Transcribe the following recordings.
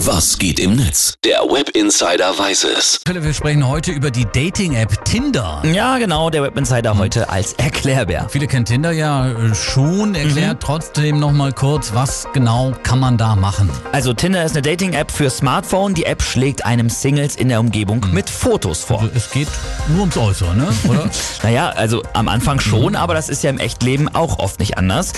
Was geht im Netz? Der Web Insider weiß es. Wir sprechen heute über die Dating-App Tinder. Ja, genau, der Web Insider heute als Erklärbär. Viele kennen Tinder ja äh, schon. Erklärt trotzdem nochmal kurz, was genau kann man da machen? Also Tinder ist eine Dating-App für Smartphone. Die App schlägt einem Singles in der Umgebung mit Fotos vor. Also es geht nur ums Äußere, ne? Oder? Naja, also am Anfang schon, aber das ist ja im Echtleben auch oft nicht anders.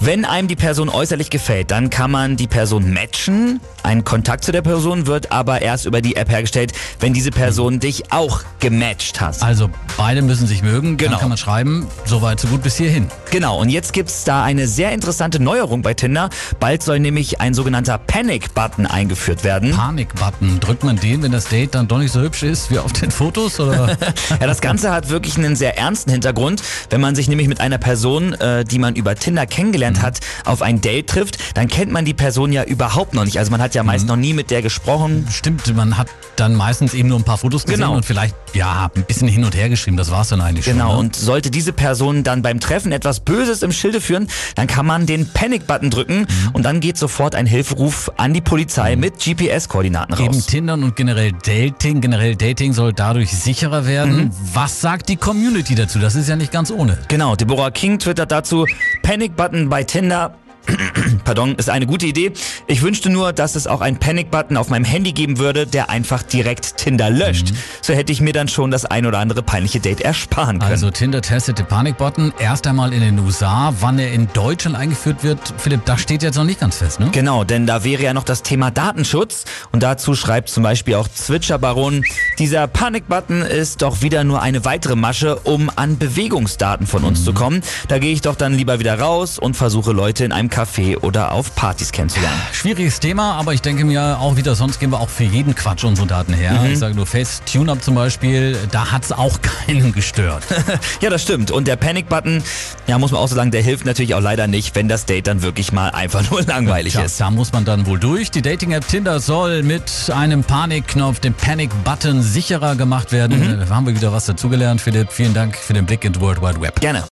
Wenn einem die Person äußerlich gefällt, dann kann man die Person matchen. Ein Kontakt zu der Person wird aber erst über die App hergestellt, wenn diese Person dich auch gematcht hat. also beide müssen sich mögen. Genau. Dann kann man schreiben, so weit, so gut bis hierhin. Genau, und jetzt gibt's da eine sehr interessante Neuerung bei Tinder. Bald soll nämlich ein sogenannter Panic-Button eingeführt werden. Panik-Button. Drückt man den, wenn das Date dann doch nicht so hübsch ist wie auf den Fotos? Oder? Ja, das Ganze hat wirklich einen sehr ernsten Hintergrund. Wenn man sich nämlich mit einer Person, äh, die man über Tinder kennengelernt hat, auf ein Date trifft, dann kennt man die Person ja überhaupt noch nicht. Also man hat ja meist noch nie mit der gesprochen. Stimmt, man hat dann meistens eben nur ein paar Fotos gesehen Genau. und vielleicht, ja, ein bisschen hin und her geschrieben. Das war's dann eigentlich Genau, schon. Ne? und sollte diese Person dann beim Treffen etwas Böses im Schilde führen, dann kann man den Panic-Button drücken und dann geht sofort ein Hilferuf an die Polizei mit GPS-Koordinaten Eben raus. Tindern und generell Dating. Generell Dating soll dadurch sicherer werden. Mhm. Was sagt die Community dazu? Das ist ja nicht ganz ohne. Genau, Deborah King twittert dazu, Panic-Button bei Tinder. Pardon, ist eine gute Idee. Ich wünschte nur, dass es auch einen Panic-Button auf meinem Handy geben würde, der einfach direkt Tinder löscht. Mhm. So hätte ich mir dann schon das ein oder andere peinliche Date ersparen können. Also Tinder testet den Panikbutton erst einmal in den USA. Wann er in Deutschland eingeführt wird, Philipp, das steht jetzt noch nicht ganz fest, ne? Genau, denn da wäre ja noch das Thema Datenschutz. Und dazu schreibt zum Beispiel auch Zwitscher Baron, dieser Panic-Button ist doch wieder nur eine weitere Masche, um an Bewegungsdaten von uns zu kommen. Da gehe ich doch dann lieber wieder raus und versuche Leute in einem Café oder auf Partys kennenzulernen. Schwieriges Thema, aber ich denke mir auch wieder, sonst geben wir auch für jeden Quatsch unsere Daten her. Mhm. Ich sage nur Face Tune-Up zum Beispiel, da hat's auch keinen gestört. Ja, das stimmt. Und der Panic-Button, ja, muss man auch so sagen, der hilft natürlich auch leider nicht, wenn das Date dann wirklich mal einfach nur langweilig Tja, ist. da muss man dann wohl durch. Die Dating-App Tinder soll mit einem Panikknopf, dem Panic-Button, sicherer gemacht werden. Mhm. Da haben wir wieder was dazugelernt, Philipp. Vielen Dank für den Blick ins World Wide Web. Gerne.